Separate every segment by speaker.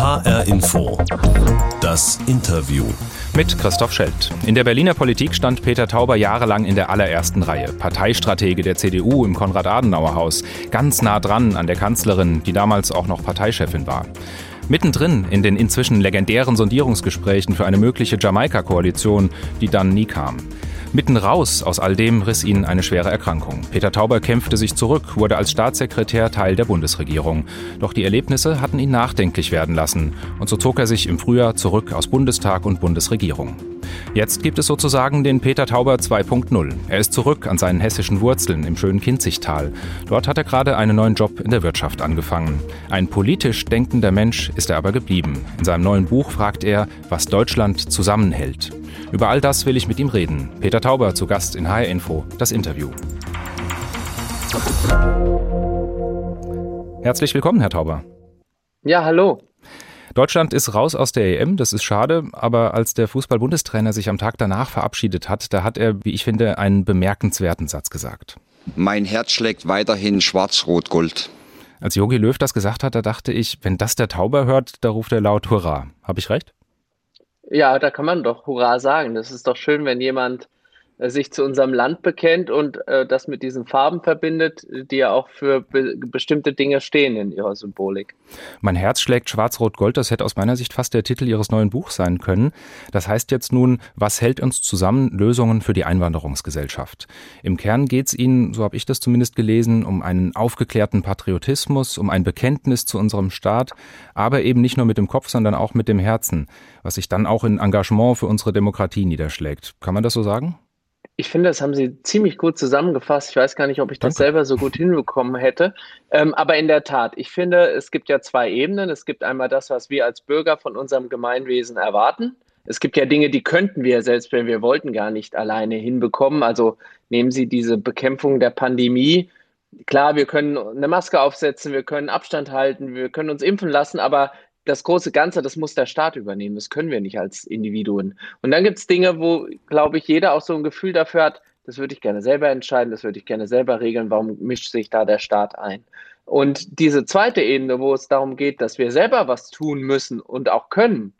Speaker 1: HR Info. Das Interview.
Speaker 2: Mit Christoph Schelt. In der Berliner Politik stand Peter Tauber jahrelang in der allerersten Reihe. Parteistratege der CDU im Konrad-Adenauer-Haus. Ganz nah dran an der Kanzlerin, die damals auch noch Parteichefin war. Mittendrin in den inzwischen legendären Sondierungsgesprächen für eine mögliche Jamaika-Koalition, die dann nie kam. Mitten raus aus all dem riss ihn eine schwere Erkrankung. Peter Tauber kämpfte sich zurück, wurde als Staatssekretär Teil der Bundesregierung. Doch die Erlebnisse hatten ihn nachdenklich werden lassen. Und so zog er sich im Frühjahr zurück aus Bundestag und Bundesregierung. Jetzt gibt es sozusagen den Peter Tauber 2.0. Er ist zurück an seinen hessischen Wurzeln im schönen Kinzigtal. Dort hat er gerade einen neuen Job in der Wirtschaft angefangen. Ein politisch denkender Mensch ist er aber geblieben. In seinem neuen Buch fragt er, was Deutschland zusammenhält. Über all das will ich mit ihm reden. Peter Tauber zu Gast in HR Info, das Interview. Herzlich willkommen, Herr Tauber.
Speaker 3: Ja, hallo.
Speaker 2: Deutschland ist raus aus der EM, das ist schade, aber als der Fußball-Bundestrainer sich am Tag danach verabschiedet hat, da hat er, wie ich finde, einen bemerkenswerten Satz gesagt.
Speaker 4: Mein Herz schlägt weiterhin schwarz-rot-gold.
Speaker 2: Als Jogi Löw das gesagt hat, da dachte ich, wenn das der Tauber hört, da ruft er laut Hurra. Habe ich recht?
Speaker 3: Ja, da kann man doch Hurra sagen. Das ist doch schön, wenn jemand äh, sich zu unserem Land bekennt und äh, das mit diesen Farben verbindet, die ja auch für be bestimmte Dinge stehen in ihrer Symbolik.
Speaker 2: Mein Herz schlägt schwarz-rot-gold, das hätte aus meiner Sicht fast der Titel Ihres neuen Buchs sein können. Das heißt jetzt nun, was hält uns zusammen? Lösungen für die Einwanderungsgesellschaft. Im Kern geht es Ihnen, so habe ich das zumindest gelesen, um einen aufgeklärten Patriotismus, um ein Bekenntnis zu unserem Staat, aber eben nicht nur mit dem Kopf, sondern auch mit dem Herzen, was sich dann auch in Engagement für unsere Demokratie niederschlägt. Kann man das so sagen?
Speaker 3: Ich finde, das haben Sie ziemlich gut zusammengefasst. Ich weiß gar nicht, ob ich das Danke. selber so gut hinbekommen hätte. Ähm, aber in der Tat, ich finde, es gibt ja zwei Ebenen. Es gibt einmal das, was wir als Bürger von unserem Gemeinwesen erwarten. Es gibt ja Dinge, die könnten wir, selbst wenn wir wollten, gar nicht alleine hinbekommen. Also nehmen Sie diese Bekämpfung der Pandemie. Klar, wir können eine Maske aufsetzen, wir können Abstand halten, wir können uns impfen lassen, aber das große Ganze, das muss der Staat übernehmen. Das können wir nicht als Individuen. Und dann gibt es Dinge, wo, glaube ich, jeder auch so ein Gefühl dafür hat, das würde ich gerne selber entscheiden, das würde ich gerne selber regeln. Warum mischt sich da der Staat ein? Und diese zweite Ebene, wo es darum geht, dass wir selber was tun müssen und auch können,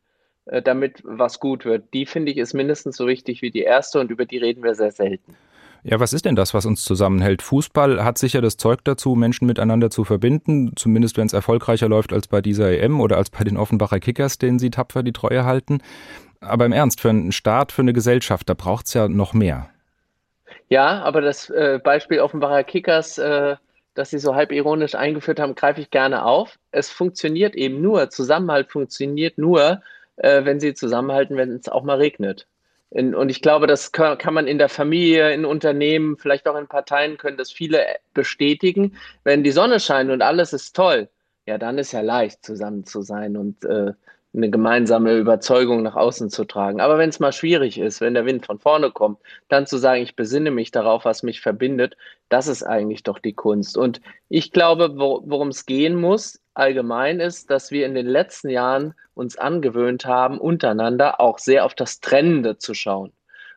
Speaker 3: äh, damit was gut wird, die finde ich ist mindestens so wichtig wie die erste und über die reden wir sehr selten.
Speaker 2: Ja, was ist denn das, was uns zusammenhält? Fußball hat sicher das Zeug dazu, Menschen miteinander zu verbinden, zumindest wenn es erfolgreicher läuft als bei dieser EM oder als bei den Offenbacher Kickers, denen sie tapfer die Treue halten. Aber im Ernst, für einen Staat, für eine Gesellschaft, da braucht es ja noch mehr.
Speaker 3: Ja, aber das äh, Beispiel Offenbacher Kickers, äh, das Sie so halb ironisch eingeführt haben, greife ich gerne auf. Es funktioniert eben nur, Zusammenhalt funktioniert nur, äh, wenn Sie zusammenhalten, wenn es auch mal regnet. In, und ich glaube, das kann, kann, man in der Familie, in Unternehmen, vielleicht auch in Parteien, können das viele bestätigen. Wenn die Sonne scheint und alles ist toll, ja, dann ist ja leicht, zusammen zu sein und äh, eine gemeinsame Überzeugung nach außen zu tragen. Aber wenn es mal schwierig ist, wenn der Wind von vorne kommt, dann zu sagen, ich besinne mich darauf, was mich verbindet, das ist eigentlich doch die Kunst. Und ich glaube, wo, worum es gehen muss, allgemein ist, dass wir in den letzten Jahren uns angewöhnt haben, untereinander auch sehr auf das Trennende zu schauen.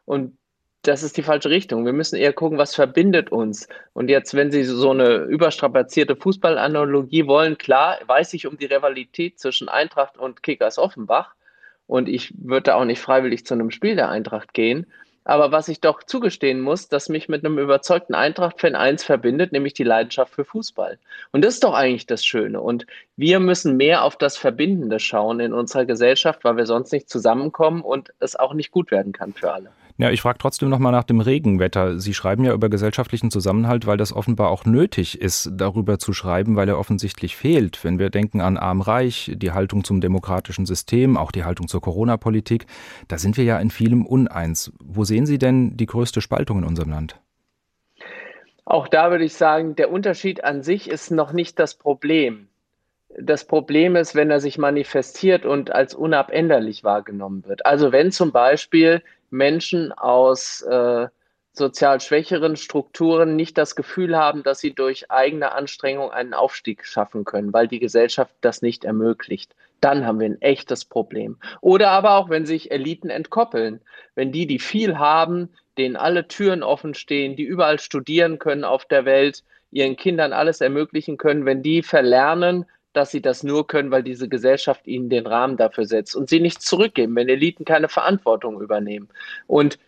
Speaker 3: Und das ist die falsche Richtung. Wir müssen eher gucken, was verbindet uns. Und jetzt, wenn Sie so eine überstrapazierte Fußballanalogie wollen, klar, weiß ich um die Rivalität zwischen Eintracht und Kickers Offenbach. Und ich würde auch nicht freiwillig zu einem Spiel der Eintracht gehen. Aber was ich doch zugestehen muss, dass mich mit einem überzeugten Eintracht-Fan eins verbindet, nämlich die Leidenschaft für Fußball. Und das ist doch eigentlich das Schöne. Und wir müssen mehr auf das Verbindende schauen in unserer Gesellschaft, weil wir sonst nicht zusammenkommen und es auch nicht gut werden kann für alle.
Speaker 2: Ja, ich frage trotzdem nochmal nach dem Regenwetter. Sie schreiben ja über gesellschaftlichen Zusammenhalt, weil das offenbar auch nötig ist, darüber zu schreiben, weil er offensichtlich fehlt. Wenn wir denken an Arm-Reich, die Haltung zum demokratischen System, auch die Haltung zur Corona-Politik, da sind wir ja in vielem uneins. Wo sehen Sie denn die größte Spaltung in unserem Land?
Speaker 3: Auch da würde ich sagen, der Unterschied an sich ist noch nicht das Problem. Das Problem ist, wenn er sich manifestiert und als unabänderlich wahrgenommen wird. Also wenn zum Beispiel Menschen aus äh, sozial schwächeren Strukturen nicht das Gefühl haben, dass sie durch eigene Anstrengung einen Aufstieg schaffen können, weil die Gesellschaft das nicht ermöglicht. Dann haben wir ein echtes Problem. Oder aber auch, wenn sich Eliten entkoppeln, wenn die, die viel haben, denen alle Türen offen stehen, die überall studieren können auf der Welt, ihren Kindern alles ermöglichen können, wenn die verlernen, dass sie das nur können, weil diese Gesellschaft ihnen den Rahmen dafür setzt und sie nichts zurückgeben, wenn Eliten keine Verantwortung übernehmen. Und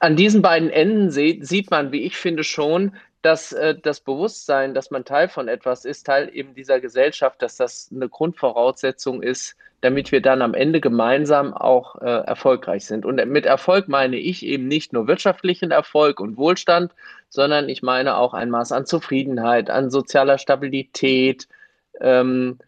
Speaker 3: an diesen beiden Enden sieht man, wie ich finde, schon, dass äh, das Bewusstsein, dass man Teil von etwas ist, Teil eben dieser Gesellschaft, dass das eine Grundvoraussetzung ist, damit wir dann am Ende gemeinsam auch äh, erfolgreich sind. Und mit Erfolg meine ich eben nicht nur wirtschaftlichen Erfolg und Wohlstand, sondern ich meine auch ein Maß an Zufriedenheit, an sozialer Stabilität, ähm,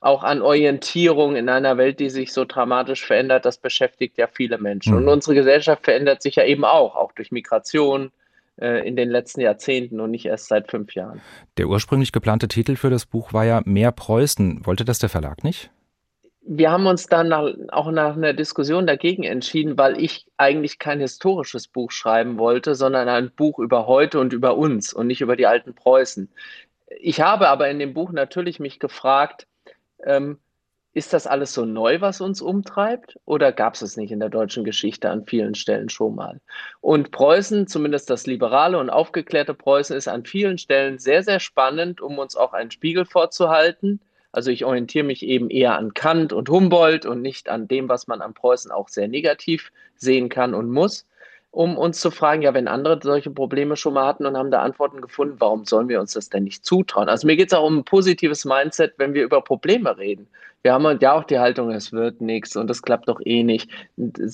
Speaker 3: auch an Orientierung in einer Welt, die sich so dramatisch verändert, das beschäftigt ja viele Menschen. Mhm. Und unsere Gesellschaft verändert sich ja eben auch, auch durch Migration äh, in den letzten Jahrzehnten und nicht erst seit fünf Jahren.
Speaker 2: Der ursprünglich geplante Titel für das Buch war ja Mehr Preußen. Wollte das der Verlag nicht?
Speaker 3: Wir haben uns dann nach, auch nach einer Diskussion dagegen entschieden, weil ich eigentlich kein historisches Buch schreiben wollte, sondern ein Buch über heute und über uns und nicht über die alten Preußen. Ich habe aber in dem Buch natürlich mich gefragt, ähm, ist das alles so neu, was uns umtreibt? Oder gab es es nicht in der deutschen Geschichte an vielen Stellen schon mal? Und Preußen, zumindest das liberale und aufgeklärte Preußen, ist an vielen Stellen sehr, sehr spannend, um uns auch einen Spiegel vorzuhalten. Also ich orientiere mich eben eher an Kant und Humboldt und nicht an dem, was man an Preußen auch sehr negativ sehen kann und muss um uns zu fragen, ja, wenn andere solche Probleme schon mal hatten und haben da Antworten gefunden, warum sollen wir uns das denn nicht zutrauen? Also mir geht es auch um ein positives Mindset, wenn wir über Probleme reden. Wir haben ja auch die Haltung, es wird nichts und das klappt doch eh nicht.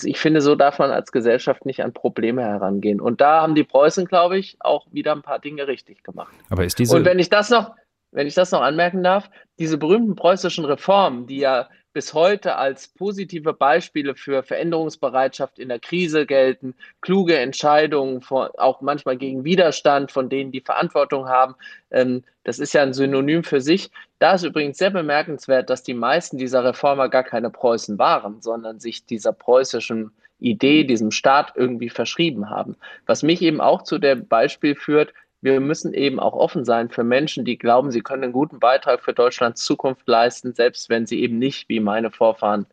Speaker 3: Ich finde, so darf man als Gesellschaft nicht an Probleme herangehen. Und da haben die Preußen, glaube ich, auch wieder ein paar Dinge richtig gemacht.
Speaker 2: Aber ist diese.
Speaker 3: Und wenn ich das noch, wenn ich das noch anmerken darf, diese berühmten preußischen Reformen, die ja bis heute als positive Beispiele für Veränderungsbereitschaft in der Krise gelten, kluge Entscheidungen, auch manchmal gegen Widerstand von denen, die Verantwortung haben. Ähm, das ist ja ein Synonym für sich. Da ist übrigens sehr bemerkenswert, dass die meisten dieser Reformer gar keine Preußen waren, sondern sich dieser preußischen Idee, diesem Staat irgendwie verschrieben haben. Was mich eben auch zu dem Beispiel führt, wir müssen eben auch offen sein für Menschen, die glauben, sie können einen guten Beitrag für Deutschlands Zukunft leisten, selbst wenn sie eben nicht wie meine Vorfahren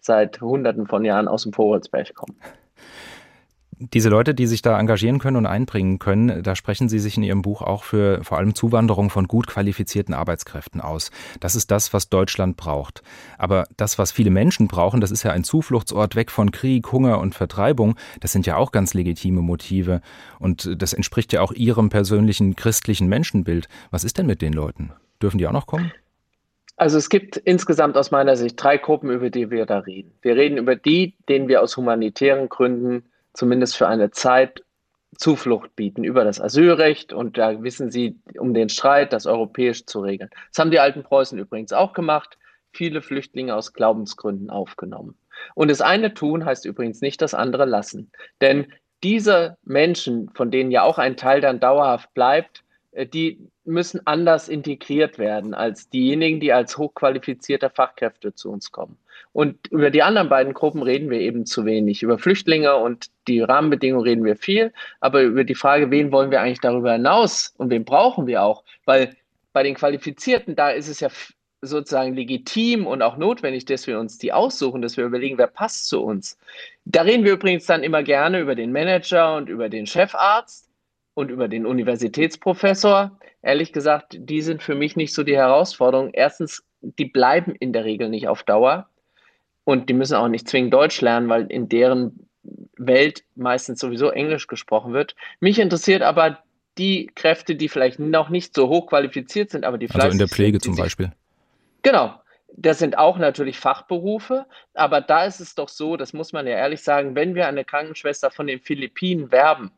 Speaker 3: seit Hunderten von Jahren aus dem Vorholzberg kommen
Speaker 2: diese Leute, die sich da engagieren können und einbringen können, da sprechen Sie sich in Ihrem Buch auch für vor allem Zuwanderung von gut qualifizierten Arbeitskräften aus. Das ist das, was Deutschland braucht. Aber das, was viele Menschen brauchen, das ist ja ein Zufluchtsort weg von Krieg, Hunger und Vertreibung. Das sind ja auch ganz legitime Motive. Und das entspricht ja auch Ihrem persönlichen christlichen Menschenbild. Was ist denn mit den Leuten? Dürfen die auch noch kommen?
Speaker 3: Also es gibt insgesamt aus meiner Sicht drei Gruppen, über die wir da reden. Wir reden über die, denen wir aus humanitären Gründen zumindest für eine Zeit Zuflucht bieten über das Asylrecht und da wissen Sie um den Streit, das europäisch zu regeln. Das haben die alten Preußen übrigens auch gemacht, viele Flüchtlinge aus Glaubensgründen aufgenommen. Und das eine tun heißt übrigens nicht das andere lassen. Denn diese Menschen, von denen ja auch ein Teil dann dauerhaft bleibt, äh, die müssen anders integriert werden als diejenigen, die als hochqualifizierte Fachkräfte zu uns kommen. Und über die anderen beiden Gruppen reden wir eben zu wenig. Über Flüchtlinge und die Rahmenbedingungen reden wir viel, aber über die Frage, wen wollen wir eigentlich darüber hinaus und wen brauchen wir auch? Weil bei den Qualifizierten, da ist es ja sozusagen legitim und auch notwendig, dass wir uns die aussuchen, dass wir überlegen, wer passt zu uns. Da reden wir übrigens dann immer gerne über den Manager und über den Chefarzt und über den Universitätsprofessor. Ehrlich gesagt, die sind für mich nicht so die Herausforderung. Erstens, die bleiben in der Regel nicht auf Dauer und die müssen auch nicht zwingend Deutsch lernen, weil in deren Welt meistens sowieso Englisch gesprochen wird. Mich interessiert aber die Kräfte, die vielleicht noch nicht so hoch qualifiziert sind, aber die
Speaker 2: vielleicht. Also in der Pflege sind, zum Beispiel.
Speaker 3: Genau. Das sind auch natürlich Fachberufe, aber da ist es doch so, das muss man ja ehrlich sagen, wenn wir eine Krankenschwester von den Philippinen werben,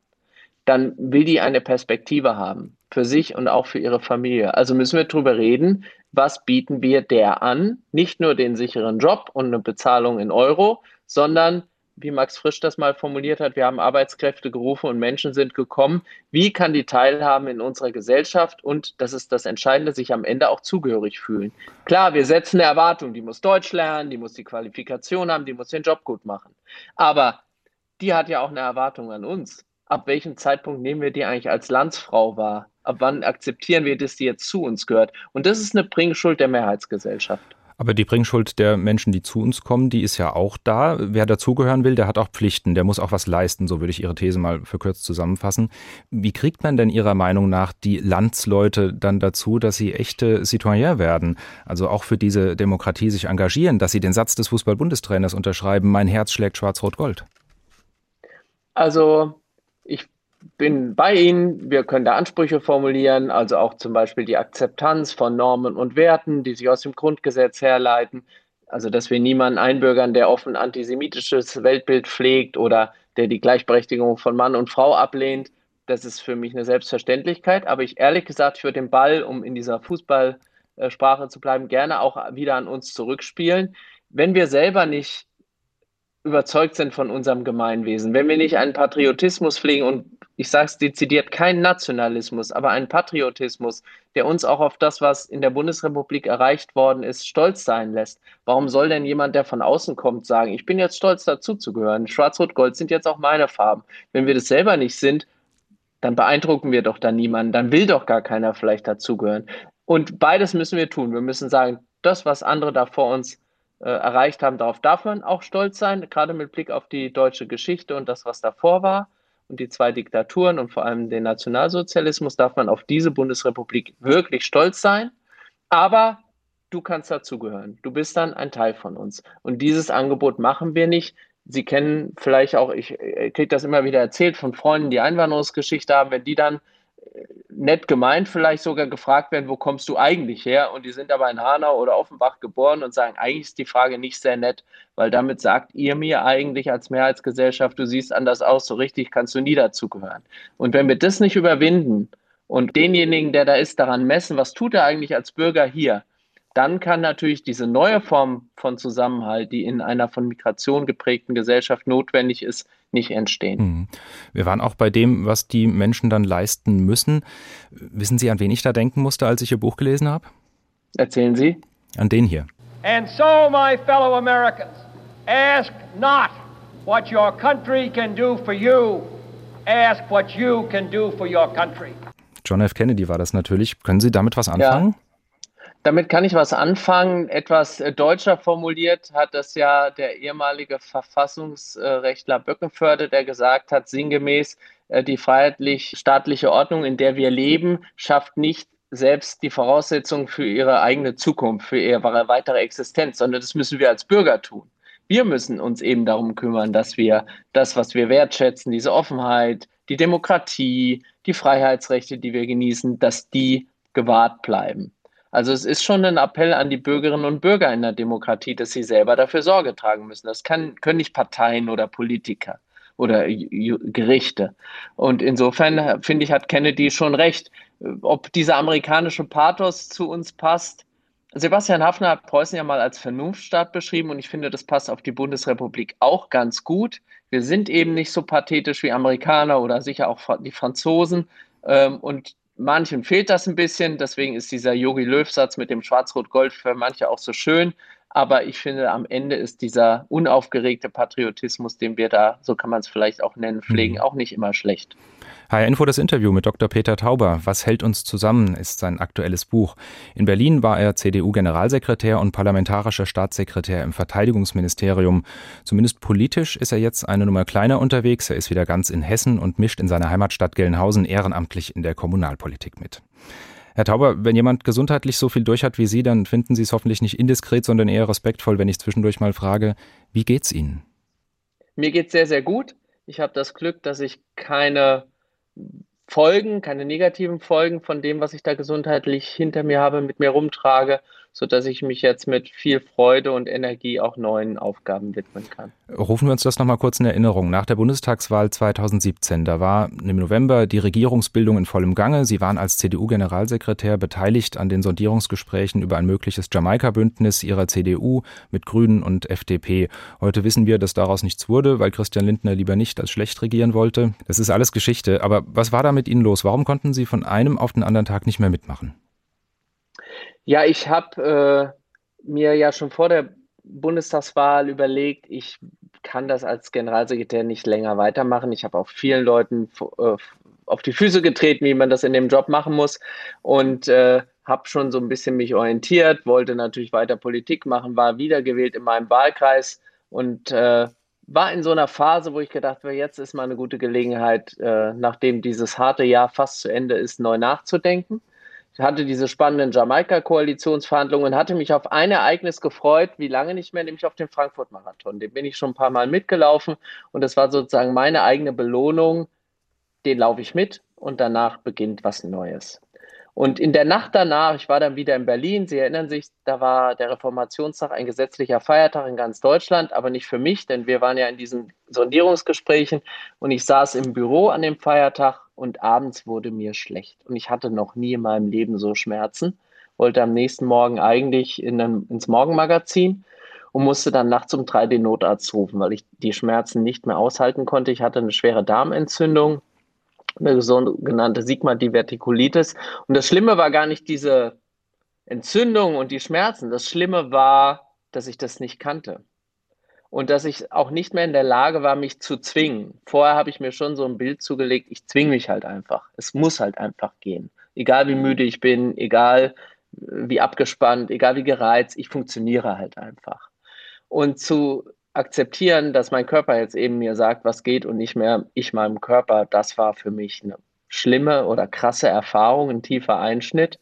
Speaker 3: dann will die eine Perspektive haben für sich und auch für ihre Familie. Also müssen wir darüber reden, was bieten wir der an? Nicht nur den sicheren Job und eine Bezahlung in Euro, sondern wie Max Frisch das mal formuliert hat, wir haben Arbeitskräfte gerufen und Menschen sind gekommen. Wie kann die teilhaben in unserer Gesellschaft und, das ist das Entscheidende, sich am Ende auch zugehörig fühlen? Klar, wir setzen eine Erwartung, die muss Deutsch lernen, die muss die Qualifikation haben, die muss den Job gut machen. Aber die hat ja auch eine Erwartung an uns ab welchem Zeitpunkt nehmen wir die eigentlich als Landsfrau wahr? Ab wann akzeptieren wir, dass die jetzt zu uns gehört? Und das ist eine Bringschuld der Mehrheitsgesellschaft.
Speaker 2: Aber die Bringschuld der Menschen, die zu uns kommen, die ist ja auch da. Wer dazugehören will, der hat auch Pflichten, der muss auch was leisten, so würde ich Ihre These mal verkürzt zusammenfassen. Wie kriegt man denn Ihrer Meinung nach die Landsleute dann dazu, dass sie echte Citoyen werden? Also auch für diese Demokratie sich engagieren, dass sie den Satz des Fußball-Bundestrainers unterschreiben, mein Herz schlägt schwarz-rot-gold?
Speaker 3: Also bin bei Ihnen. Wir können da Ansprüche formulieren, also auch zum Beispiel die Akzeptanz von Normen und Werten, die sich aus dem Grundgesetz herleiten. Also, dass wir niemanden einbürgern, der offen antisemitisches Weltbild pflegt oder der die Gleichberechtigung von Mann und Frau ablehnt. Das ist für mich eine Selbstverständlichkeit. Aber ich ehrlich gesagt, ich würde den Ball, um in dieser Fußballsprache zu bleiben, gerne auch wieder an uns zurückspielen. Wenn wir selber nicht überzeugt sind von unserem Gemeinwesen, wenn wir nicht einen Patriotismus pflegen und ich sage es dezidiert, kein Nationalismus, aber ein Patriotismus, der uns auch auf das, was in der Bundesrepublik erreicht worden ist, stolz sein lässt. Warum soll denn jemand, der von außen kommt, sagen, ich bin jetzt stolz dazuzugehören? Schwarz-Rot-Gold sind jetzt auch meine Farben. Wenn wir das selber nicht sind, dann beeindrucken wir doch da niemanden, dann will doch gar keiner vielleicht dazugehören. Und beides müssen wir tun. Wir müssen sagen, das, was andere da vor uns äh, erreicht haben, darauf darf man auch stolz sein, gerade mit Blick auf die deutsche Geschichte und das, was davor war und die zwei Diktaturen und vor allem den Nationalsozialismus darf man auf diese Bundesrepublik wirklich stolz sein. Aber du kannst dazugehören. Du bist dann ein Teil von uns. Und dieses Angebot machen wir nicht. Sie kennen vielleicht auch, ich kriege das immer wieder erzählt von Freunden, die Einwanderungsgeschichte haben, wenn die dann nett gemeint vielleicht sogar gefragt werden, wo kommst du eigentlich her? Und die sind aber in Hanau oder Offenbach geboren und sagen, eigentlich ist die Frage nicht sehr nett, weil damit sagt ihr mir eigentlich als Mehrheitsgesellschaft, du siehst anders aus, so richtig kannst du nie dazugehören. Und wenn wir das nicht überwinden und denjenigen, der da ist, daran messen, was tut er eigentlich als Bürger hier, dann kann natürlich diese neue Form von Zusammenhalt, die in einer von Migration geprägten Gesellschaft notwendig ist, nicht entstehen. Mhm.
Speaker 2: Wir waren auch bei dem, was die Menschen dann leisten müssen. Wissen Sie, an wen ich da denken musste, als ich Ihr Buch gelesen habe?
Speaker 3: Erzählen Sie.
Speaker 2: An den hier. And so, my fellow Americans, ask not what your country can do for you, ask what you can do for your country. John F. Kennedy war das natürlich. Können Sie damit was anfangen? Ja.
Speaker 3: Damit kann ich was anfangen. Etwas äh, deutscher formuliert hat das ja der ehemalige Verfassungsrechtler Böckenförde, der gesagt hat, sinngemäß, äh, die freiheitlich-staatliche Ordnung, in der wir leben, schafft nicht selbst die Voraussetzungen für ihre eigene Zukunft, für ihre weitere Existenz, sondern das müssen wir als Bürger tun. Wir müssen uns eben darum kümmern, dass wir das, was wir wertschätzen, diese Offenheit, die Demokratie, die Freiheitsrechte, die wir genießen, dass die gewahrt bleiben. Also es ist schon ein Appell an die Bürgerinnen und Bürger in der Demokratie, dass sie selber dafür Sorge tragen müssen. Das kann, können nicht Parteien oder Politiker oder Gerichte. Und insofern, finde ich, hat Kennedy schon recht. Ob dieser amerikanische Pathos zu uns passt, Sebastian Hafner hat Preußen ja mal als Vernunftstaat beschrieben und ich finde, das passt auf die Bundesrepublik auch ganz gut. Wir sind eben nicht so pathetisch wie Amerikaner oder sicher auch die Franzosen. Ähm, und Manchen fehlt das ein bisschen, deswegen ist dieser Yogi Löw-Satz mit dem Schwarz-Rot-Gold für manche auch so schön. Aber ich finde, am Ende ist dieser unaufgeregte Patriotismus, den wir da, so kann man es vielleicht auch nennen, pflegen, mhm. auch nicht immer schlecht.
Speaker 2: HR Info das Interview mit Dr. Peter Tauber. Was hält uns zusammen, ist sein aktuelles Buch. In Berlin war er CDU-Generalsekretär und parlamentarischer Staatssekretär im Verteidigungsministerium. Zumindest politisch ist er jetzt eine Nummer kleiner unterwegs. Er ist wieder ganz in Hessen und mischt in seiner Heimatstadt Gelnhausen ehrenamtlich in der Kommunalpolitik mit. Herr Tauber, wenn jemand gesundheitlich so viel durch hat wie Sie, dann finden Sie es hoffentlich nicht indiskret, sondern eher respektvoll, wenn ich zwischendurch mal frage, wie geht's Ihnen?
Speaker 3: Mir geht's sehr, sehr gut. Ich habe das Glück, dass ich keine Folgen, keine negativen Folgen von dem, was ich da gesundheitlich hinter mir habe, mit mir rumtrage sodass ich mich jetzt mit viel Freude und Energie auch neuen Aufgaben widmen kann.
Speaker 2: Rufen wir uns das nochmal kurz in Erinnerung. Nach der Bundestagswahl 2017, da war im November die Regierungsbildung in vollem Gange. Sie waren als CDU-Generalsekretär beteiligt an den Sondierungsgesprächen über ein mögliches Jamaika-Bündnis ihrer CDU mit Grünen und FDP. Heute wissen wir, dass daraus nichts wurde, weil Christian Lindner lieber nicht als schlecht regieren wollte. Das ist alles Geschichte. Aber was war da mit Ihnen los? Warum konnten Sie von einem auf den anderen Tag nicht mehr mitmachen?
Speaker 3: Ja, ich habe äh, mir ja schon vor der Bundestagswahl überlegt, ich kann das als Generalsekretär nicht länger weitermachen. Ich habe auch vielen Leuten äh, auf die Füße getreten, wie man das in dem Job machen muss. Und äh, habe schon so ein bisschen mich orientiert, wollte natürlich weiter Politik machen, war wiedergewählt in meinem Wahlkreis und äh, war in so einer Phase, wo ich gedacht habe, jetzt ist mal eine gute Gelegenheit, äh, nachdem dieses harte Jahr fast zu Ende ist, neu nachzudenken. Ich hatte diese spannenden Jamaika-Koalitionsverhandlungen und hatte mich auf ein Ereignis gefreut, wie lange nicht mehr, nämlich auf den Frankfurt-Marathon. Den bin ich schon ein paar Mal mitgelaufen und das war sozusagen meine eigene Belohnung. Den laufe ich mit und danach beginnt was Neues. Und in der Nacht danach, ich war dann wieder in Berlin, Sie erinnern sich, da war der Reformationstag ein gesetzlicher Feiertag in ganz Deutschland, aber nicht für mich, denn wir waren ja in diesen Sondierungsgesprächen und ich saß im Büro an dem Feiertag und abends wurde mir schlecht. Und ich hatte noch nie in meinem Leben so Schmerzen, wollte am nächsten Morgen eigentlich in ein, ins Morgenmagazin und musste dann nachts um drei den Notarzt rufen, weil ich die Schmerzen nicht mehr aushalten konnte. Ich hatte eine schwere Darmentzündung eine sogenannte Sigma-Divertikulitis. Und das Schlimme war gar nicht diese Entzündung und die Schmerzen. Das Schlimme war, dass ich das nicht kannte. Und dass ich auch nicht mehr in der Lage war, mich zu zwingen. Vorher habe ich mir schon so ein Bild zugelegt, ich zwinge mich halt einfach. Es muss halt einfach gehen. Egal wie müde ich bin, egal wie abgespannt, egal wie gereizt, ich funktioniere halt einfach. Und zu akzeptieren, dass mein Körper jetzt eben mir sagt, was geht und nicht mehr ich meinem Körper, das war für mich eine schlimme oder krasse Erfahrung, ein tiefer Einschnitt.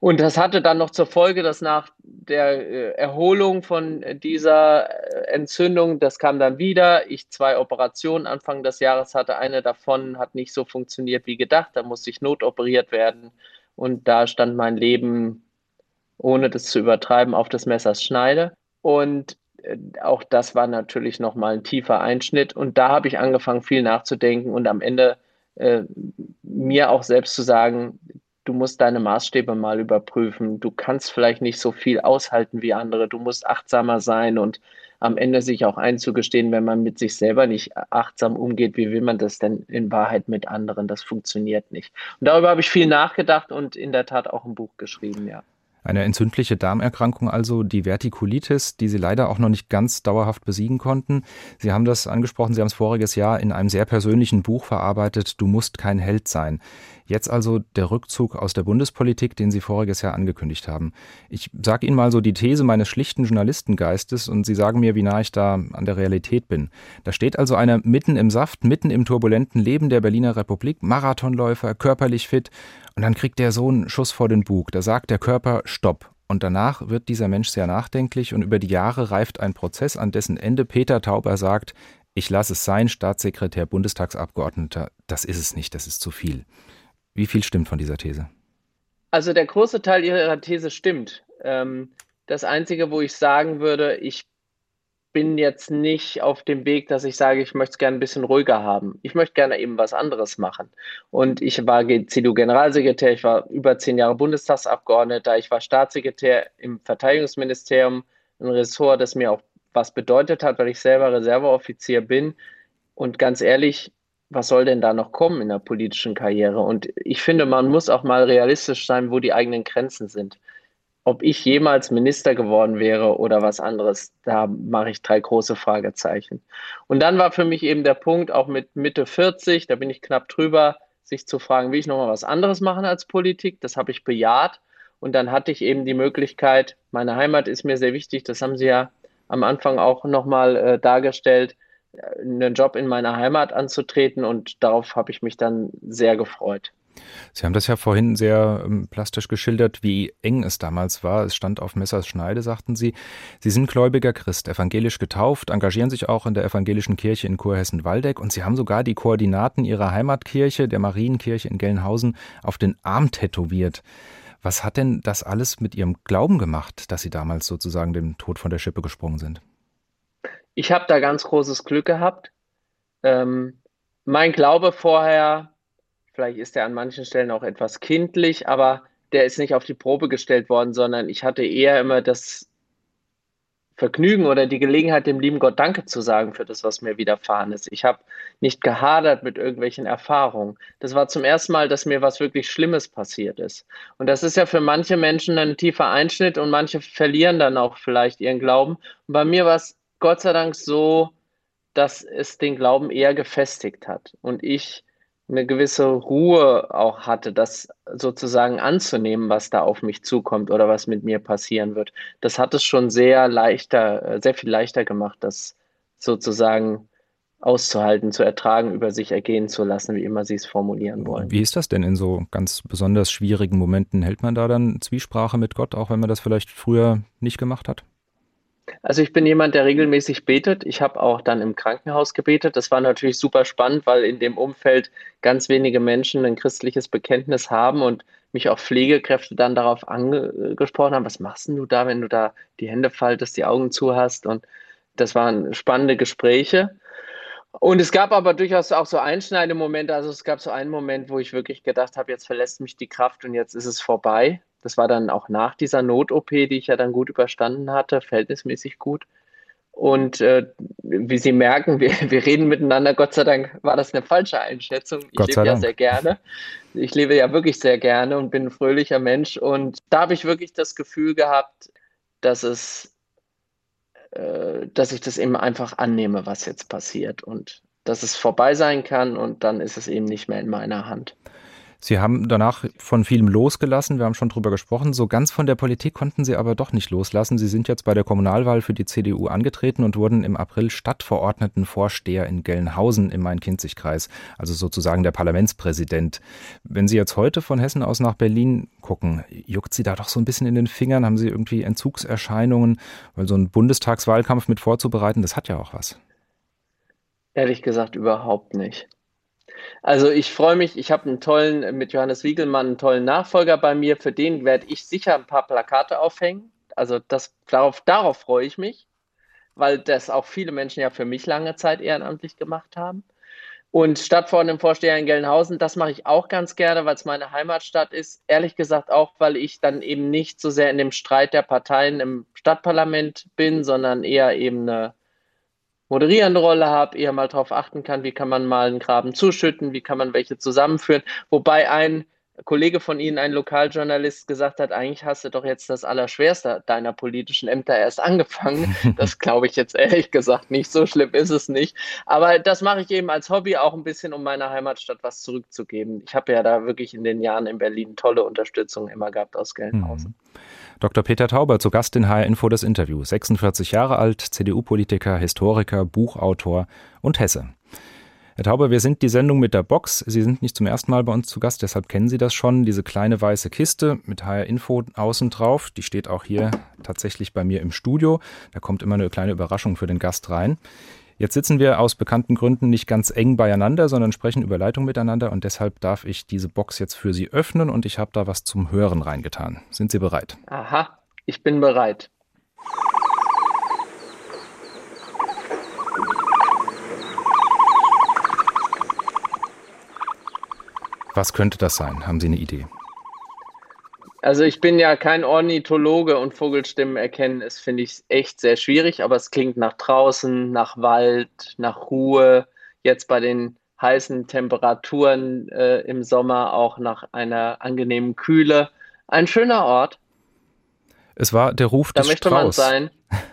Speaker 3: Und das hatte dann noch zur Folge, dass nach der äh, Erholung von dieser äh, Entzündung, das kam dann wieder, ich zwei Operationen Anfang des Jahres hatte. Eine davon hat nicht so funktioniert wie gedacht, da musste ich notoperiert werden. Und da stand mein Leben, ohne das zu übertreiben, auf des Messers Schneide. Und auch das war natürlich nochmal ein tiefer Einschnitt. Und da habe ich angefangen, viel nachzudenken und am Ende äh, mir auch selbst zu sagen, du musst deine Maßstäbe mal überprüfen. Du kannst vielleicht nicht so viel aushalten wie andere. Du musst achtsamer sein und am Ende sich auch einzugestehen, wenn man mit sich selber nicht achtsam umgeht, wie will man das denn in Wahrheit mit anderen? Das funktioniert nicht. Und darüber habe ich viel nachgedacht und in der Tat auch ein Buch geschrieben, ja.
Speaker 2: Eine entzündliche Darmerkrankung also, die Vertikulitis, die Sie leider auch noch nicht ganz dauerhaft besiegen konnten. Sie haben das angesprochen, Sie haben es voriges Jahr in einem sehr persönlichen Buch verarbeitet, Du musst kein Held sein. Jetzt also der Rückzug aus der Bundespolitik, den Sie voriges Jahr angekündigt haben. Ich sage Ihnen mal so die These meines schlichten Journalistengeistes und Sie sagen mir, wie nah ich da an der Realität bin. Da steht also einer mitten im Saft, mitten im turbulenten Leben der Berliner Republik, Marathonläufer, körperlich fit und dann kriegt der so einen Schuss vor den Bug. Da sagt der Körper Stopp. Und danach wird dieser Mensch sehr nachdenklich und über die Jahre reift ein Prozess, an dessen Ende Peter Tauber sagt, ich lasse es sein, Staatssekretär, Bundestagsabgeordneter, das ist es nicht, das ist zu viel. Wie viel stimmt von dieser These?
Speaker 3: Also der große Teil Ihrer These stimmt. Ähm, das Einzige, wo ich sagen würde, ich bin jetzt nicht auf dem Weg, dass ich sage, ich möchte es gerne ein bisschen ruhiger haben. Ich möchte gerne eben was anderes machen. Und ich war CDU-Generalsekretär, ich war über zehn Jahre Bundestagsabgeordneter, ich war Staatssekretär im Verteidigungsministerium, ein Ressort, das mir auch was bedeutet hat, weil ich selber Reserveoffizier bin. Und ganz ehrlich, was soll denn da noch kommen in der politischen Karriere? Und ich finde, man muss auch mal realistisch sein, wo die eigenen Grenzen sind. Ob ich jemals Minister geworden wäre oder was anderes, da mache ich drei große Fragezeichen. Und dann war für mich eben der Punkt, auch mit Mitte 40, da bin ich knapp drüber, sich zu fragen, will ich nochmal was anderes machen als Politik? Das habe ich bejaht. Und dann hatte ich eben die Möglichkeit, meine Heimat ist mir sehr wichtig, das haben Sie ja am Anfang auch nochmal äh, dargestellt, einen Job in meiner Heimat anzutreten und darauf habe ich mich dann sehr gefreut.
Speaker 2: Sie haben das ja vorhin sehr ähm, plastisch geschildert, wie eng es damals war. Es stand auf Messers Schneide, sagten Sie. Sie sind gläubiger Christ, evangelisch getauft, engagieren sich auch in der evangelischen Kirche in Kurhessen-Waldeck und Sie haben sogar die Koordinaten Ihrer Heimatkirche, der Marienkirche in Gelnhausen, auf den Arm tätowiert. Was hat denn das alles mit Ihrem Glauben gemacht, dass Sie damals sozusagen dem Tod von der Schippe gesprungen sind?
Speaker 3: ich habe da ganz großes Glück gehabt. Ähm, mein Glaube vorher, vielleicht ist er an manchen Stellen auch etwas kindlich, aber der ist nicht auf die Probe gestellt worden, sondern ich hatte eher immer das Vergnügen oder die Gelegenheit, dem lieben Gott Danke zu sagen für das, was mir widerfahren ist. Ich habe nicht gehadert mit irgendwelchen Erfahrungen. Das war zum ersten Mal, dass mir was wirklich Schlimmes passiert ist. Und das ist ja für manche Menschen ein tiefer Einschnitt und manche verlieren dann auch vielleicht ihren Glauben. Und bei mir war es Gott sei Dank so, dass es den Glauben eher gefestigt hat und ich eine gewisse Ruhe auch hatte, das sozusagen anzunehmen, was da auf mich zukommt oder was mit mir passieren wird. Das hat es schon sehr leichter, äh, sehr viel leichter gemacht, das sozusagen auszuhalten, zu ertragen, über sich ergehen zu lassen, wie immer Sie es formulieren wollen.
Speaker 2: Wie ist das denn in so ganz besonders schwierigen Momenten? Hält man da dann Zwiesprache mit Gott, auch wenn man das vielleicht früher nicht gemacht hat?
Speaker 3: Also ich bin jemand, der regelmäßig betet. Ich habe auch dann im Krankenhaus gebetet. Das war natürlich super spannend, weil in dem Umfeld ganz wenige Menschen ein christliches Bekenntnis haben und mich auch Pflegekräfte dann darauf angesprochen haben, was machst du da, wenn du da die Hände faltest, die Augen zu hast? Und das waren spannende Gespräche. Und es gab aber durchaus auch so einschneidende Momente. Also es gab so einen Moment, wo ich wirklich gedacht habe, jetzt verlässt mich die Kraft und jetzt ist es vorbei. Das war dann auch nach dieser Not-OP, die ich ja dann gut überstanden hatte, verhältnismäßig gut. Und äh, wie Sie merken, wir, wir reden miteinander. Gott sei Dank war das eine falsche Einschätzung. Ich lebe ja sehr gerne. Ich lebe ja wirklich sehr gerne und bin ein fröhlicher Mensch. Und da habe ich wirklich das Gefühl gehabt, dass es, äh, dass ich das eben einfach annehme, was jetzt passiert und dass es vorbei sein kann und dann ist es eben nicht mehr in meiner Hand.
Speaker 2: Sie haben danach von vielem losgelassen, wir haben schon drüber gesprochen. So ganz von der Politik konnten Sie aber doch nicht loslassen. Sie sind jetzt bei der Kommunalwahl für die CDU angetreten und wurden im April Stadtverordnetenvorsteher in Gelnhausen im Main-Kinzig-Kreis, also sozusagen der Parlamentspräsident. Wenn Sie jetzt heute von Hessen aus nach Berlin gucken, juckt Sie da doch so ein bisschen in den Fingern? Haben Sie irgendwie Entzugserscheinungen? Weil so ein Bundestagswahlkampf mit vorzubereiten, das hat ja auch was.
Speaker 3: Ehrlich gesagt überhaupt nicht. Also ich freue mich, ich habe einen tollen, mit Johannes Wiegelmann einen tollen Nachfolger bei mir. Für den werde ich sicher ein paar Plakate aufhängen. Also das, darauf, darauf freue ich mich, weil das auch viele Menschen ja für mich lange Zeit ehrenamtlich gemacht haben. Und Stadtverordnetenvorsteher in Gelnhausen, das mache ich auch ganz gerne, weil es meine Heimatstadt ist. Ehrlich gesagt auch, weil ich dann eben nicht so sehr in dem Streit der Parteien im Stadtparlament bin, sondern eher eben eine moderierende Rolle habe, eher mal darauf achten kann, wie kann man mal einen Graben zuschütten, wie kann man welche zusammenführen. Wobei ein Kollege von Ihnen, ein Lokaljournalist, gesagt hat, eigentlich hast du doch jetzt das Allerschwerste deiner politischen Ämter erst angefangen. Das glaube ich jetzt ehrlich gesagt nicht. So schlimm ist es nicht. Aber das mache ich eben als Hobby auch ein bisschen, um meiner Heimatstadt was zurückzugeben. Ich habe ja da wirklich in den Jahren in Berlin tolle Unterstützung immer gehabt aus Gelnhausen. Mhm.
Speaker 2: Dr. Peter Tauber zu Gast in HR Info das Interview. 46 Jahre alt, CDU-Politiker, Historiker, Buchautor und Hesse. Herr Tauber, wir sind die Sendung mit der Box. Sie sind nicht zum ersten Mal bei uns zu Gast, deshalb kennen Sie das schon. Diese kleine weiße Kiste mit HR Info außen drauf, die steht auch hier tatsächlich bei mir im Studio. Da kommt immer eine kleine Überraschung für den Gast rein. Jetzt sitzen wir aus bekannten Gründen nicht ganz eng beieinander, sondern sprechen über Leitung miteinander und deshalb darf ich diese Box jetzt für Sie öffnen und ich habe da was zum Hören reingetan. Sind Sie bereit?
Speaker 3: Aha, ich bin bereit.
Speaker 2: Was könnte das sein? Haben Sie eine Idee?
Speaker 3: Also ich bin ja kein Ornithologe und Vogelstimmen erkennen ist, finde ich, echt sehr schwierig, aber es klingt nach draußen, nach Wald, nach Ruhe, jetzt bei den heißen Temperaturen äh, im Sommer auch nach einer angenehmen Kühle. Ein schöner Ort.
Speaker 2: Es war der Ruf da des Strauß.
Speaker 3: Da möchte man sein.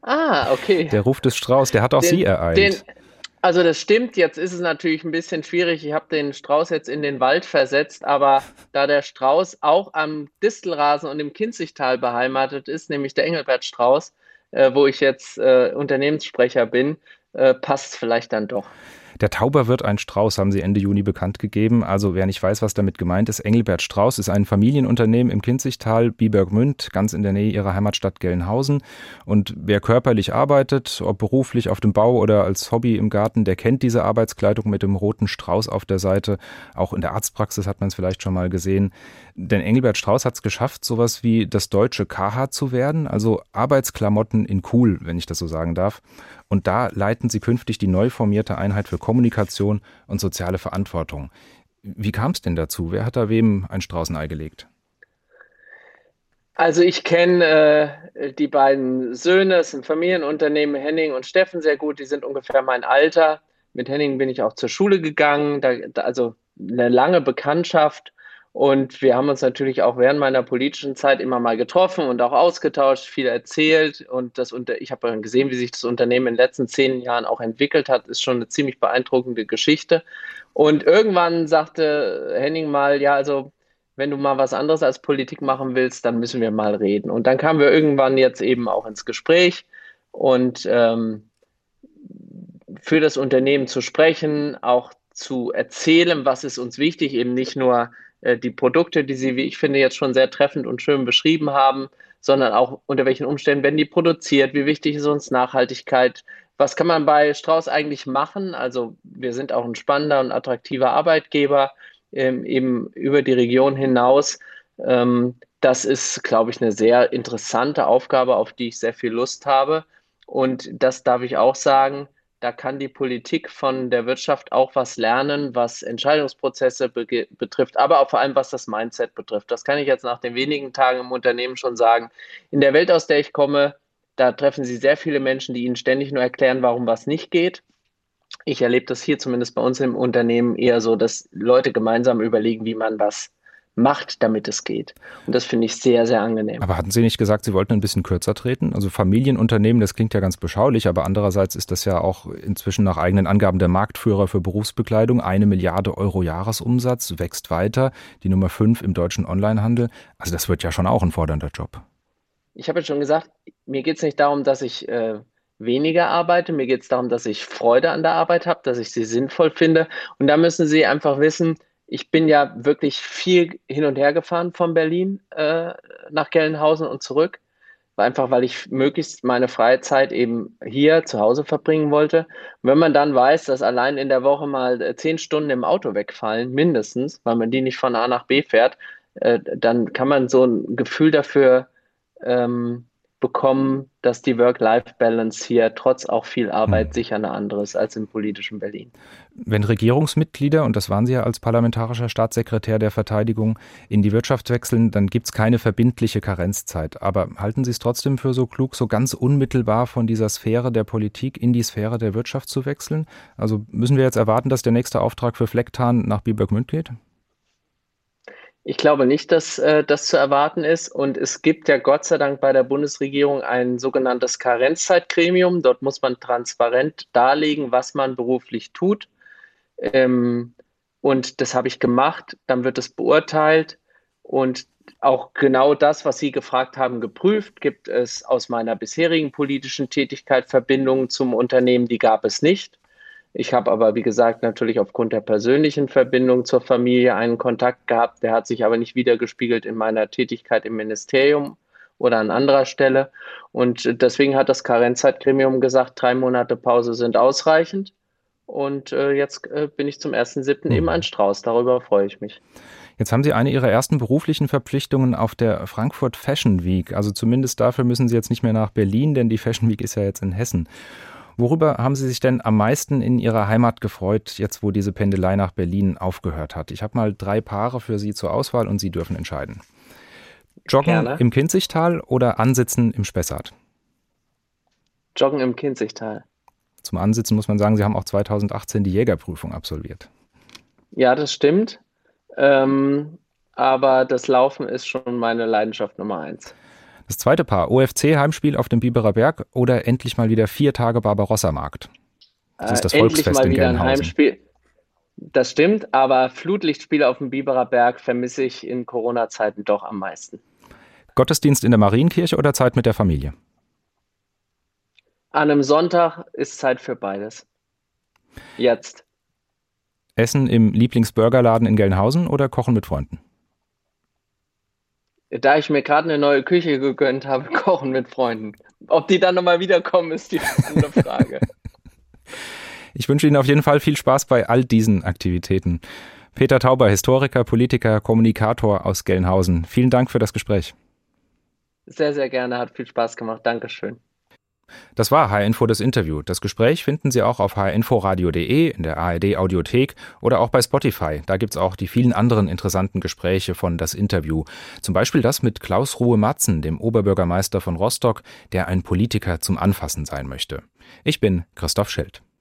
Speaker 3: Ah, okay.
Speaker 2: Der Ruf des Strauß, der hat auch den, Sie ereilt.
Speaker 3: Den, also das stimmt, jetzt ist es natürlich ein bisschen schwierig. Ich habe den Strauß jetzt in den Wald versetzt, aber da der Strauß auch am Distelrasen und im Kinzigtal beheimatet ist, nämlich der Engelbert-Strauß, äh, wo ich jetzt äh, Unternehmenssprecher bin, äh, passt es vielleicht dann doch.
Speaker 2: Der Tauber wird ein Strauß, haben sie Ende Juni bekannt gegeben. Also wer nicht weiß, was damit gemeint ist, Engelbert Strauß ist ein Familienunternehmen im Kinzigtal, Bibergmünd, ganz in der Nähe ihrer Heimatstadt Gelnhausen. Und wer körperlich arbeitet, ob beruflich auf dem Bau oder als Hobby im Garten, der kennt diese Arbeitskleidung mit dem roten Strauß auf der Seite. Auch in der Arztpraxis hat man es vielleicht schon mal gesehen. Denn Engelbert Strauß hat es geschafft, sowas wie das deutsche KH zu werden, also Arbeitsklamotten in cool, wenn ich das so sagen darf. Und da leiten Sie künftig die neu formierte Einheit für Kommunikation und soziale Verantwortung. Wie kam es denn dazu? Wer hat da wem ein Straußenei gelegt?
Speaker 3: Also ich kenne äh, die beiden Söhne, es sind Familienunternehmen, Henning und Steffen sehr gut, die sind ungefähr mein Alter. Mit Henning bin ich auch zur Schule gegangen, da, also eine lange Bekanntschaft. Und wir haben uns natürlich auch während meiner politischen Zeit immer mal getroffen und auch ausgetauscht, viel erzählt. Und das unter ich habe gesehen, wie sich das Unternehmen in den letzten zehn Jahren auch entwickelt hat, ist schon eine ziemlich beeindruckende Geschichte. Und irgendwann sagte Henning mal, ja, also wenn du mal was anderes als Politik machen willst, dann müssen wir mal reden. Und dann kamen wir irgendwann jetzt eben auch ins Gespräch und ähm, für das Unternehmen zu sprechen, auch zu erzählen, was ist uns wichtig, eben nicht nur die Produkte, die Sie, wie ich finde, jetzt schon sehr treffend und schön beschrieben haben, sondern auch unter welchen Umständen werden die produziert, wie wichtig ist uns Nachhaltigkeit, was kann man bei Strauß eigentlich machen? Also wir sind auch ein spannender und attraktiver Arbeitgeber ähm, eben über die Region hinaus. Ähm, das ist, glaube ich, eine sehr interessante Aufgabe, auf die ich sehr viel Lust habe. Und das darf ich auch sagen, da kann die Politik von der Wirtschaft auch was lernen, was Entscheidungsprozesse be betrifft, aber auch vor allem was das Mindset betrifft. Das kann ich jetzt nach den wenigen Tagen im Unternehmen schon sagen. In der Welt, aus der ich komme, da treffen Sie sehr viele Menschen, die Ihnen ständig nur erklären, warum was nicht geht ich erlebe das hier zumindest bei uns im Unternehmen eher so, dass Leute gemeinsam überlegen, wie man was macht, damit es geht. Und das finde ich sehr, sehr angenehm.
Speaker 2: Aber hatten Sie nicht gesagt, Sie wollten ein bisschen kürzer treten? Also Familienunternehmen, das klingt ja ganz beschaulich, aber andererseits ist das ja auch inzwischen nach eigenen Angaben der Marktführer für Berufsbekleidung. Eine Milliarde Euro Jahresumsatz wächst weiter, die Nummer fünf im deutschen Onlinehandel. Also das wird ja schon auch ein fordernder Job.
Speaker 3: Ich habe ja schon gesagt, mir geht es nicht darum, dass ich äh, weniger arbeite. Mir geht es darum, dass ich Freude an der Arbeit habe, dass ich sie sinnvoll finde. Und da müssen Sie einfach wissen, ich bin ja wirklich viel hin und her gefahren von Berlin äh, nach Gelnhausen und zurück. Einfach weil ich möglichst meine freie Zeit eben hier zu Hause verbringen wollte. Und wenn man dann weiß, dass allein in der Woche mal äh, zehn Stunden im Auto wegfallen, mindestens, weil man die nicht von A nach B fährt, äh, dann kann man so ein Gefühl dafür ähm, bekommen, dass die Work-Life-Balance hier trotz auch viel Arbeit hm. sicher eine andere ist als im politischen Berlin.
Speaker 2: Wenn Regierungsmitglieder, und das waren Sie ja als parlamentarischer Staatssekretär der Verteidigung, in die Wirtschaft wechseln, dann gibt es keine verbindliche Karenzzeit. Aber halten Sie es trotzdem für so klug, so ganz unmittelbar von dieser Sphäre der Politik in die Sphäre der Wirtschaft zu wechseln? Also müssen wir jetzt erwarten, dass der nächste Auftrag für Flecktarn nach Bibergmünd geht?
Speaker 3: Ich glaube nicht, dass äh, das zu erwarten ist. Und es gibt ja Gott sei Dank bei der Bundesregierung ein sogenanntes Karenzzeitgremium. Dort muss man transparent darlegen, was man beruflich tut. Ähm, und das habe ich gemacht. Dann wird es beurteilt und auch genau das, was Sie gefragt haben, geprüft. Gibt es aus meiner bisherigen politischen Tätigkeit Verbindungen zum Unternehmen? Die gab es nicht. Ich habe aber, wie gesagt, natürlich aufgrund der persönlichen Verbindung zur Familie einen Kontakt gehabt. Der hat sich aber nicht wiedergespiegelt in meiner Tätigkeit im Ministerium oder an anderer Stelle. Und deswegen hat das Karenzzeitgremium gesagt, drei Monate Pause sind ausreichend. Und äh, jetzt äh, bin ich zum 1.7. Mhm. eben ein Strauß. Darüber freue ich mich.
Speaker 2: Jetzt haben Sie eine Ihrer ersten beruflichen Verpflichtungen auf der Frankfurt Fashion Week. Also zumindest dafür müssen Sie jetzt nicht mehr nach Berlin, denn die Fashion Week ist ja jetzt in Hessen. Worüber haben Sie sich denn am meisten in Ihrer Heimat gefreut, jetzt wo diese Pendelei nach Berlin aufgehört hat? Ich habe mal drei Paare für Sie zur Auswahl und Sie dürfen entscheiden. Joggen Gerne. im Kinzigtal oder Ansitzen im Spessart?
Speaker 3: Joggen im Kinzigtal.
Speaker 2: Zum Ansitzen muss man sagen, Sie haben auch 2018 die Jägerprüfung absolviert.
Speaker 3: Ja, das stimmt. Ähm, aber das Laufen ist schon meine Leidenschaft Nummer eins.
Speaker 2: Das zweite Paar, OFC-Heimspiel auf dem Biberer Berg oder endlich mal wieder vier Tage Barbarossa-Markt?
Speaker 3: Das ist das äh, Volksfest endlich mal wieder ein Heimspiel. Das stimmt, aber Flutlichtspiele auf dem Biberer Berg vermisse ich in Corona-Zeiten doch am meisten.
Speaker 2: Gottesdienst in der Marienkirche oder Zeit mit der Familie?
Speaker 3: An einem Sonntag ist Zeit für beides. Jetzt.
Speaker 2: Essen im Lieblingsburgerladen in Gelnhausen oder Kochen mit Freunden?
Speaker 3: Da ich mir gerade eine neue Küche gegönnt habe, kochen mit Freunden. Ob die dann nochmal wiederkommen, ist die andere Frage.
Speaker 2: ich wünsche Ihnen auf jeden Fall viel Spaß bei all diesen Aktivitäten. Peter Tauber, Historiker, Politiker, Kommunikator aus Gelnhausen. Vielen Dank für das Gespräch.
Speaker 3: Sehr, sehr gerne, hat viel Spaß gemacht. Dankeschön.
Speaker 2: Das war HR-Info das Interview. Das Gespräch finden Sie auch auf hrinforadio.de, in der ARD Audiothek oder auch bei Spotify. Da gibt es auch die vielen anderen interessanten Gespräche von das Interview. Zum Beispiel das mit Klaus Ruhe Matzen, dem Oberbürgermeister von Rostock, der ein Politiker zum Anfassen sein möchte. Ich bin Christoph Schild.